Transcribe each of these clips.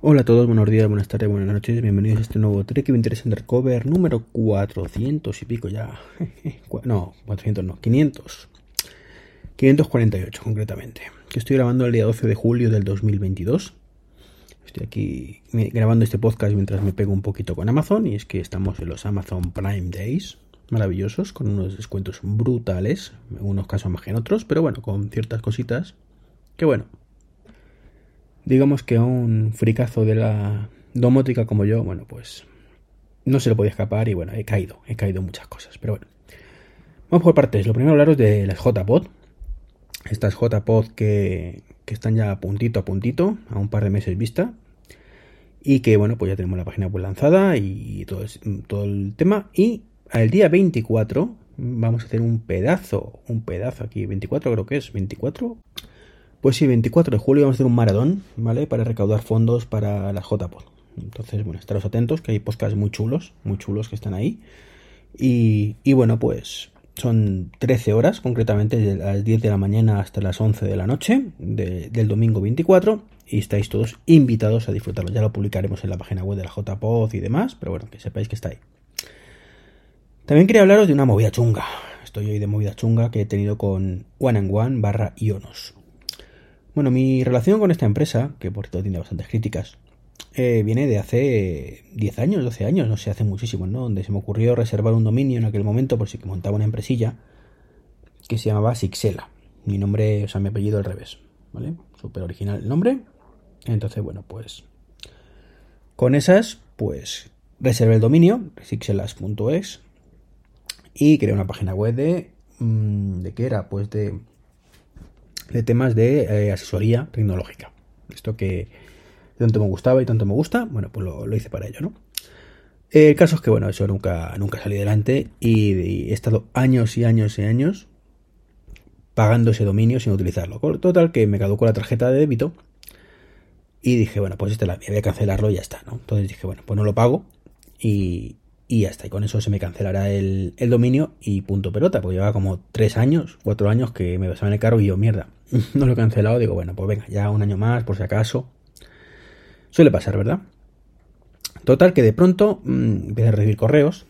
Hola a todos, buenos días, buenas tardes, buenas noches, bienvenidos a este nuevo Trek Interest Undercover número 400 y pico ya. No, 400 no, 500. 548 concretamente. Que estoy grabando el día 12 de julio del 2022. Estoy aquí grabando este podcast mientras me pego un poquito con Amazon y es que estamos en los Amazon Prime Days. Maravillosos, con unos descuentos brutales, en unos casos más que en otros, pero bueno, con ciertas cositas que bueno, digamos que a un fricazo de la domótica como yo, bueno, pues no se lo podía escapar y bueno, he caído, he caído muchas cosas, pero bueno. Vamos por partes. Lo primero hablaros de las JPod. Estas JPod que, que están ya puntito a puntito, a un par de meses vista. Y que bueno, pues ya tenemos la página web lanzada y todo, todo el tema. Y al día 24 vamos a hacer un pedazo, un pedazo aquí, 24 creo que es, 24 pues sí, 24 de julio vamos a hacer un maratón, ¿vale? Para recaudar fondos para la JPod. Entonces, bueno, estaros atentos, que hay podcasts muy chulos, muy chulos que están ahí. Y, bueno, pues son 13 horas, concretamente desde las 10 de la mañana hasta las 11 de la noche del domingo 24. Y estáis todos invitados a disfrutarlo. Ya lo publicaremos en la página web de la JPod y demás, pero bueno, que sepáis que está ahí. También quería hablaros de una movida chunga. Estoy hoy de movida chunga que he tenido con One and One barra Ionos. Bueno, mi relación con esta empresa, que por cierto tiene bastantes críticas, eh, viene de hace 10 años, 12 años, no sé, hace muchísimo, ¿no? Donde se me ocurrió reservar un dominio en aquel momento por si que montaba una empresilla que se llamaba Sixela. Mi nombre, o sea, mi apellido al revés, ¿vale? Súper original el nombre. Entonces, bueno, pues con esas, pues reservé el dominio, sixelas.es, y creé una página web de... Mm, ¿De qué era? Pues de de temas de eh, asesoría tecnológica. Esto que tanto me gustaba y tanto me gusta, bueno, pues lo, hice para ello, ¿no? El caso es que, bueno, eso nunca, nunca salió adelante y, he estado años y años y años pagando ese dominio sin utilizarlo. Total, que me caducó la tarjeta de débito y dije, bueno, pues este la voy a cancelarlo y ya está, ¿no? Entonces dije, bueno, pues no lo pago y, y está. Y con eso se me cancelará el, dominio y punto pelota. Pues lleva como tres años, cuatro años que me basaba en el carro y yo, mierda, no lo he cancelado. Digo, bueno, pues venga, ya un año más, por si acaso. Suele pasar, ¿verdad? Total, que de pronto mmm, empecé a recibir correos,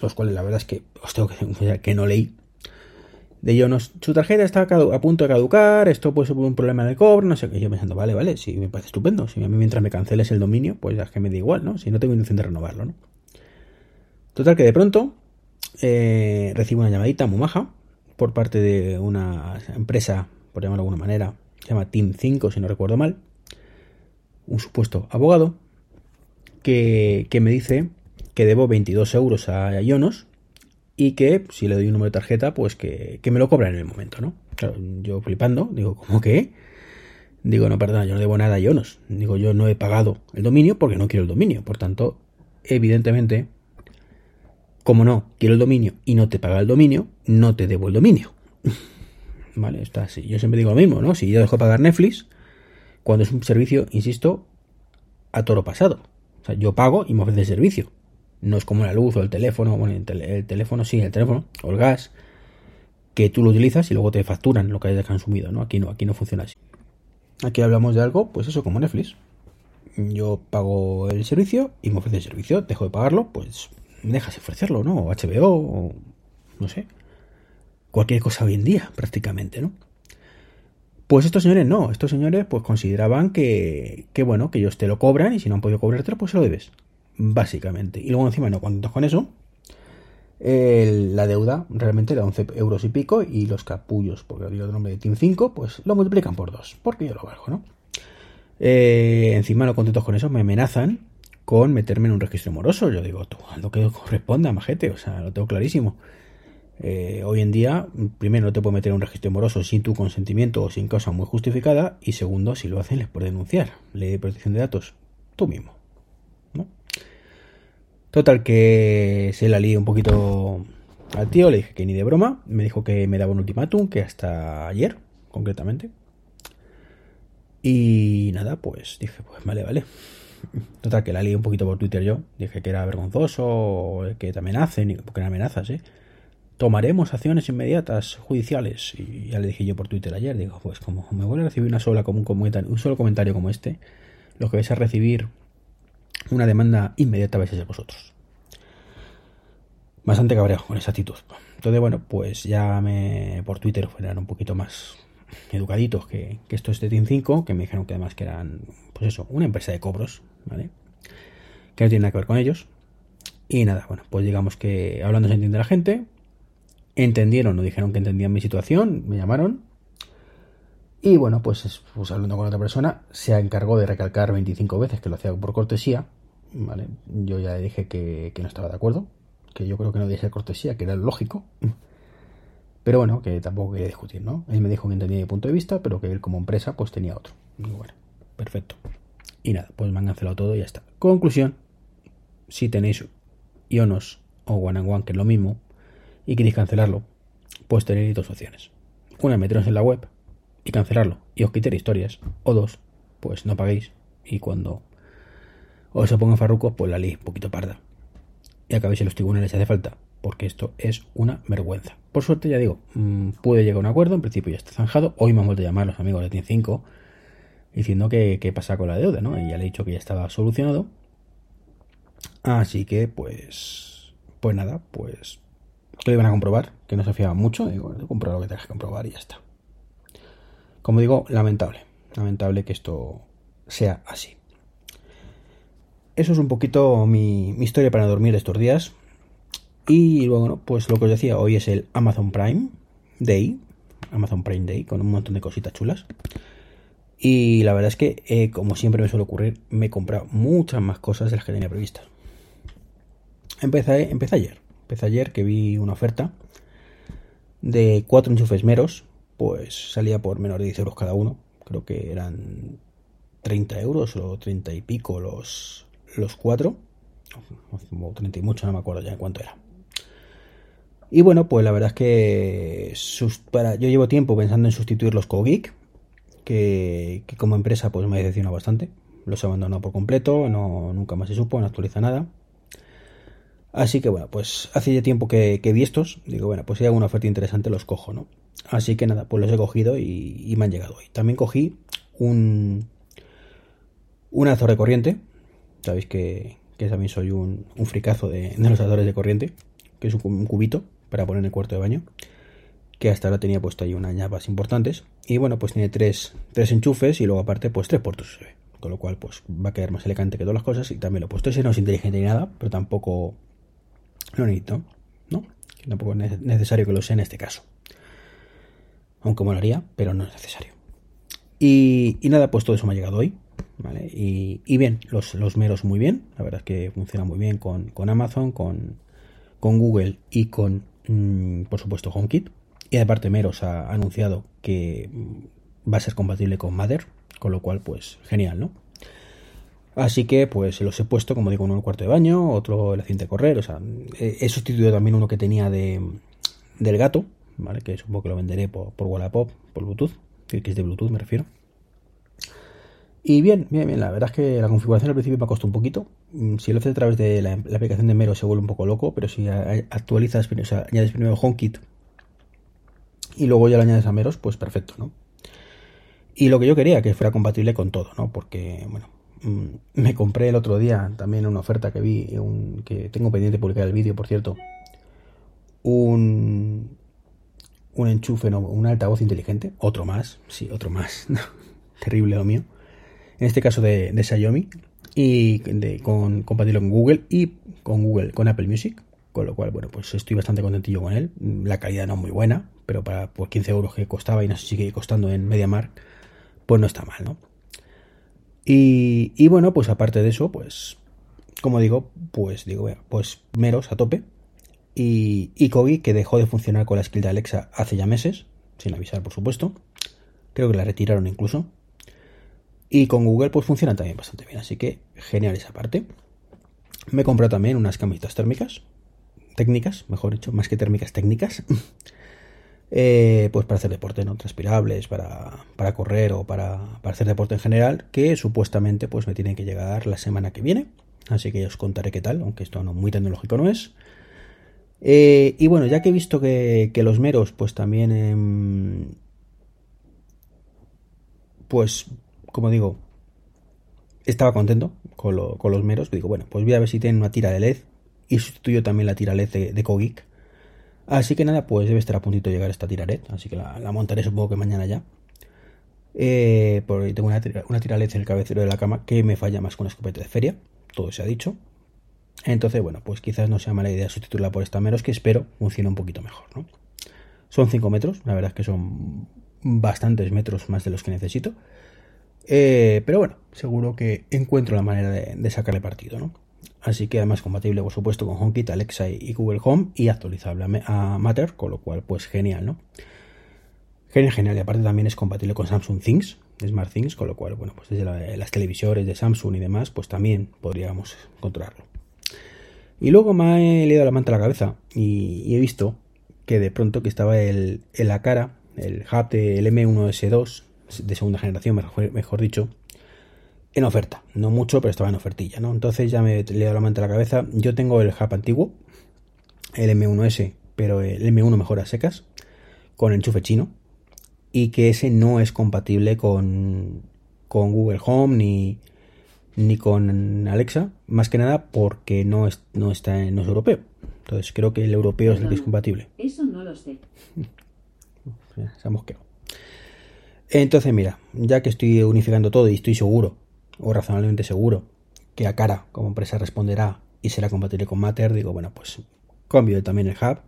los cuales la verdad es que os tengo que decir que no leí. De ello, su tarjeta está a punto de caducar, esto puede ser un problema de cobro, no sé qué. Yo pensando, vale, vale, sí, me parece estupendo. Si a mí mientras me canceles el dominio, pues es que me da igual, ¿no? Si no tengo intención de renovarlo, ¿no? Total que de pronto eh, recibo una llamadita muy maja por parte de una empresa, por llamarlo de alguna manera, se llama Team 5 si no recuerdo mal, un supuesto abogado, que, me dice que debo 22 euros a Ionos y que si le doy un número de tarjeta, pues que, me lo cobran en el momento, ¿no? Claro, yo flipando, digo, ¿cómo que? Digo, no, perdona, yo no debo nada a Ionos. Digo, yo no he pagado el dominio porque no quiero el dominio. Por tanto, evidentemente, como no quiero el dominio y no te paga el dominio, no te debo el dominio. vale, está así. Yo siempre digo lo mismo, ¿no? Si yo dejo pagar Netflix, cuando es un servicio, insisto, a toro pasado. O sea, yo pago y me ofrece el servicio. No es como la luz o el teléfono, bueno, el, teléfono sí, el teléfono, o el gas, que tú lo utilizas y luego te facturan lo que hayas consumido, ¿no? Aquí no, aquí no funciona así. Aquí hablamos de algo, pues eso, como Netflix. Yo pago el servicio y me ofrece el servicio, dejo de pagarlo, pues dejas ofrecerlo, ¿no? O HBO, o no sé. Cualquier cosa hoy en día, prácticamente, ¿no? Pues estos señores no, estos señores pues consideraban que, que bueno, que ellos te lo cobran y si no han podido cobrártelo, pues se lo debes. Básicamente. Y luego encima no contentos con eso, la deuda realmente era 11 euros y pico y los capullos, porque había el nombre de Team 5, pues lo multiplican por dos, porque yo lo valgo, ¿no? Eh, encima no contentos con eso, me amenazan con meterme en un registro moroso. Yo digo, tú, lo que corresponda, majete, o sea, lo tengo clarísimo. Eh, hoy en día, primero, no te puedo meter en un registro moroso sin tu consentimiento o sin causa muy justificada. Y segundo, si lo hacen, les puede denunciar. Ley de protección de datos, tú mismo. ¿no? Total, que se la lié un poquito al tío, le dije que ni de broma. Me dijo que me daba un ultimátum, que hasta ayer, concretamente. Y nada, pues dije, pues vale, vale. Total, que la lié un poquito por Twitter yo. Dije que era vergonzoso, que te amenacen, porque no amenazas, ¿eh? Tomaremos acciones inmediatas judiciales. Y ya le dije yo por Twitter ayer, digo, pues como me vuelve a recibir una sola, como un, un solo comentario como este, los que vais a recibir una demanda inmediata vais a ser vosotros. Bastante cabreado con esa actitud. Entonces, bueno, pues ya me por Twitter fueron un poquito más educaditos que, esto es de Team 5, que me dijeron que además que eran, pues eso, una empresa de cobros, ¿vale? Que no tiene nada que ver con ellos. Y nada, bueno, pues digamos que hablando se entiende la gente, entendieron o dijeron que entendían mi situación, me llamaron. Y bueno, pues, pues hablando con otra persona, se encargó de recalcar 25 veces que lo hacía por cortesía, ¿vale? Yo ya le dije que, no estaba de acuerdo, que yo creo que no ser cortesía, que era lógico. Pero bueno, que tampoco quería discutir, ¿no? Él me dijo que entendía mi punto de vista, pero que él como empresa pues tenía otro. Y bueno, perfecto. Y nada, pues me han cancelado todo y ya está. Conclusión, si tenéis Ionos o One and One, que es lo mismo, y queréis cancelarlo, pues tenéis dos opciones. Una, meteros en la web y cancelarlo y os quitar historias. O dos, pues no paguéis y cuando os se farrucos, pues la ley un poquito parda. Y acabéis en los tribunales si hace falta porque esto es una vergüenza. Por suerte, ya digo, mm, pude llegar a un acuerdo, en principio ya está zanjado. Hoy me han vuelto a llamar los amigos de Team 5 diciendo que qué pasa con la deuda, ¿no? Y ya le he dicho que ya estaba solucionado. Así que, pues, pues nada, pues lo iban a comprobar, que no se fiaban mucho. Digo, comprobar lo que tengas que comprobar y ya está. Como digo, lamentable, lamentable que esto sea así. Eso es un poquito mi, mi historia para dormir estos días. Y bueno, pues lo que os decía, hoy es el Amazon Prime Day, Amazon Prime Day, con un montón de cositas chulas. Y la verdad es que, eh, como siempre me suele ocurrir, me he comprado muchas más cosas de las que tenía previstas. Empecé, empecé ayer, empecé ayer que vi una oferta de cuatro enchufes meros, pues salía por menos de 10 euros cada uno. Creo que eran 30 euros o 30 y pico los, los cuatro. O 30 y mucho, no me acuerdo ya en cuánto era. Y bueno, pues la verdad es que para, yo llevo tiempo pensando en sustituir los CoGeek, que, que como empresa pues me ha decepcionado bastante. Los he abandonado por completo, no, nunca más se supo, no actualiza nada. Así que bueno, pues hace ya tiempo que, vi estos. Digo, bueno, pues si hay alguna oferta interesante los cojo, ¿no? Así que nada, pues los he cogido y, me han llegado hoy. También cogí un, un azor de corriente. Sabéis que, que también soy un, un fricazo de, de los azores de corriente, que es un cubito para poner en el cuarto de baño, que hasta ahora tenía puesto ahí unas llaves importantes. Y bueno, pues tiene tres, tres enchufes y luego aparte pues tres puertos USB. Con lo cual pues va a quedar más elegante que todas las cosas y también lo he puesto. Ese no es inteligente ni nada, pero tampoco lo necesito, ¿no? Tampoco es necesario que lo sea en este caso. Aunque molaría, pero no es necesario. Y, nada, pues todo eso me ha llegado hoy. ¿vale? Y, bien, los, los, meros muy bien. La verdad es que funciona muy bien con, con Amazon, con, con Google y con Mm, por supuesto HomeKit. Y aparte Meros ha anunciado que mm, va a ser compatible con Mother, con lo cual pues genial, ¿no? Así que pues los he puesto, como digo, uno en el cuarto de baño, otro en la cinta de correr, o sea, he sustituido también uno que tenía de, del gato, ¿vale? Que supongo que lo venderé por, por Wallapop, por Bluetooth, que es de Bluetooth me refiero. Y bien, bien, bien, la verdad es que la configuración al principio me costado un poquito. Mm, si lo haces a través de la, aplicación de Mero se vuelve un poco loco, pero si actualizas, o sea, añades primero HomeKit y luego ya lo añades a Meros, pues perfecto, ¿no? Y lo que yo quería, que fuera compatible con todo, ¿no? Porque, bueno, mm, me compré el otro día también una oferta que vi, que tengo pendiente de publicar el vídeo, por cierto, un, un enchufe, no, un altavoz inteligente, otro más, sí, otro más, terrible lo mío en este caso de, Xiaomi, y de, con, compatible con Google y con Google, con Apple Music. Con lo cual, bueno, pues estoy bastante contentillo con él. La calidad no es muy buena, pero para pues, 15 euros que costaba y no sigue costando en MediaMark, pues no está mal, ¿no? Y, y bueno, pues aparte de eso, pues, como digo, pues digo, pues meros a tope. Y, y Kogi, que dejó de funcionar con la skill de Alexa hace ya meses, sin avisar, por supuesto. Creo que la retiraron incluso. Y con Google pues funciona también bastante bien, así que genial esa parte. Me he comprado también unas camisetas térmicas, técnicas, mejor dicho, más que térmicas, técnicas. Eh, pues para hacer deporte, ¿no? Transpirables, para, para correr o para, para, hacer deporte en general, que supuestamente pues me tienen que llegar la semana que viene. Así que os contaré qué tal, aunque esto no muy tecnológico no es. Eh, y bueno, ya que he visto que, que los meros pues también... Eh, pues como digo, estaba contento con, los meros. Digo, bueno, pues voy a ver si tienen una tira de LED y sustituyo también la tira LED de, de Kogik. Así que nada, pues debe estar a puntito de llegar esta tira LED. Así que la, montaré supongo que mañana ya. Eh, porque tengo una, una tira LED en el cabecero de la cama que me falla más con una escopeta de feria. Todo se ha dicho. Entonces, bueno, pues quizás no sea mala idea sustituirla por esta meros que espero funcione un poquito mejor, ¿no? Son 5 metros, la verdad es que son bastantes metros más de los que necesito. Eh, pero bueno, seguro que encuentro la manera de, sacarle partido, ¿no? Así que además compatible, por supuesto, con HomeKit, Alexa y Google Home y actualizable a Matter, con lo cual, pues genial, ¿no? Genial, genial. Y aparte también es compatible con Samsung Things, Smart Things, con lo cual, bueno, pues desde las televisores de Samsung y demás, pues también podríamos controlarlo. Y luego me he leído la manta a la cabeza y, he visto que de pronto que estaba el, en la cara el hub del M1S2 de segunda generación, mejor, dicho, en oferta. No mucho, pero estaba en ofertilla, ¿no? Entonces ya me he leído la manta a la cabeza. Yo tengo el hub antiguo, el M1S, pero el M1 mejor a secas, con enchufe chino, y que ese no es compatible con, con Google Home ni, ni con Alexa, más que nada porque no, es, no, está, en, no es europeo. Entonces creo que el europeo es el que es compatible. Eso no lo sé. Se ha mosqueado. Entonces, mira, ya que estoy unificando todo y estoy seguro, o razonablemente seguro, que a cara como empresa responderá y será compatible con Matter, digo, bueno, pues cambio también el hub.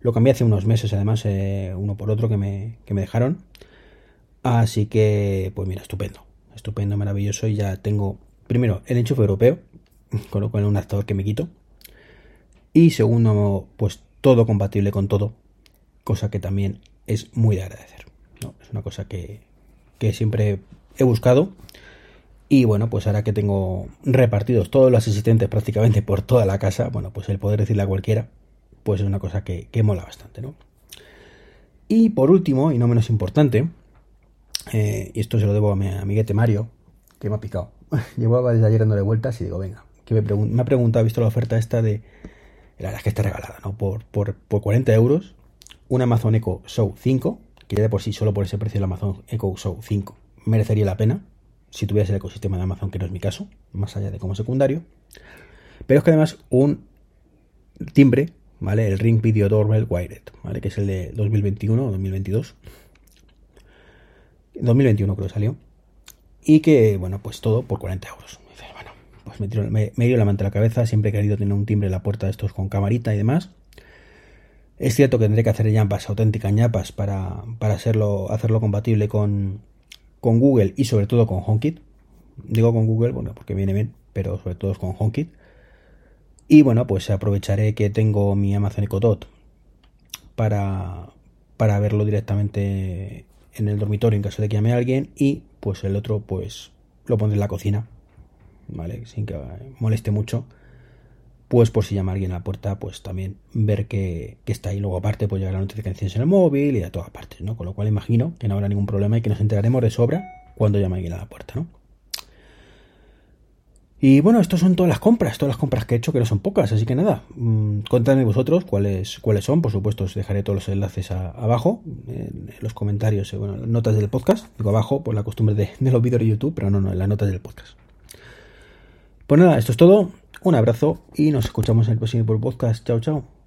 Lo cambié hace unos meses, además, eh, uno por otro que me, que me dejaron. Así que, pues mira, estupendo. Estupendo, maravilloso. Y ya tengo primero, el enchufe europeo, con lo cual un adaptador que me quito. Y segundo, pues todo compatible con todo, cosa que también es muy de agradecer. Es una cosa que, siempre he buscado. Y bueno, pues ahora que tengo repartidos todos los asistentes prácticamente por toda la casa, bueno, pues el poder decirle a cualquiera, pues es una cosa que, mola bastante, ¿no? Y por último, y no menos importante, eh, y esto se lo debo a mi amiguete Mario, que me ha picado. Llevaba desde ayer dándole vueltas y digo, venga, que me, me ha preguntado, ha visto la oferta esta de, la verdad es que está regalada, ¿no? Por, por, 40 euros, un Amazon Echo Show 5, que ya de por sí solo por ese precio el Amazon Echo Show 5 merecería la pena, si tuvieras el ecosistema de Amazon, que no es mi caso, más allá de como secundario. Pero es que además un timbre, ¿vale? El Ring Video Doorbell Wired, ¿vale? Que es el de 2021 o 2022. 2021 creo que salió y que, bueno, pues todo por 40 euros. bueno, pues me, dio la manta a la cabeza, siempre he querido tener un timbre en la puerta de estos con camarita y demás. Es cierto que tendré que hacer ñapas, auténticas ñapas, para, para hacerlo, hacerlo compatible con, con Google y sobre todo con HomeKit. Digo con Google, bueno, porque viene bien, pero sobre todo con HomeKit. Y bueno, pues aprovecharé que tengo mi Amazon Echo Dot para, para verlo directamente en el dormitorio en caso de que llame a alguien y pues el otro pues lo pondré en la cocina, ¿vale? Sin que moleste mucho. Pues por si llama alguien a la puerta, pues también ver que, está ahí. Luego aparte pues llegar las notificaciones en el móvil y a todas partes, ¿no? Con lo cual imagino que no habrá ningún problema y que nos enteraremos de sobra cuando llame alguien a la puerta, ¿no? Y bueno, estas son todas las compras, todas las compras que he hecho, que no son pocas, así que nada, mmm, contadme vosotros cuáles, cuáles son, por supuesto os dejaré todos los enlaces abajo, en los comentarios, eh, bueno, las notas del podcast, digo abajo por la costumbre de, los vídeos de YouTube, pero no, no, en las notas del podcast. Pues nada, esto es todo, un abrazo y nos escuchamos en el próximo podcast, chao chao.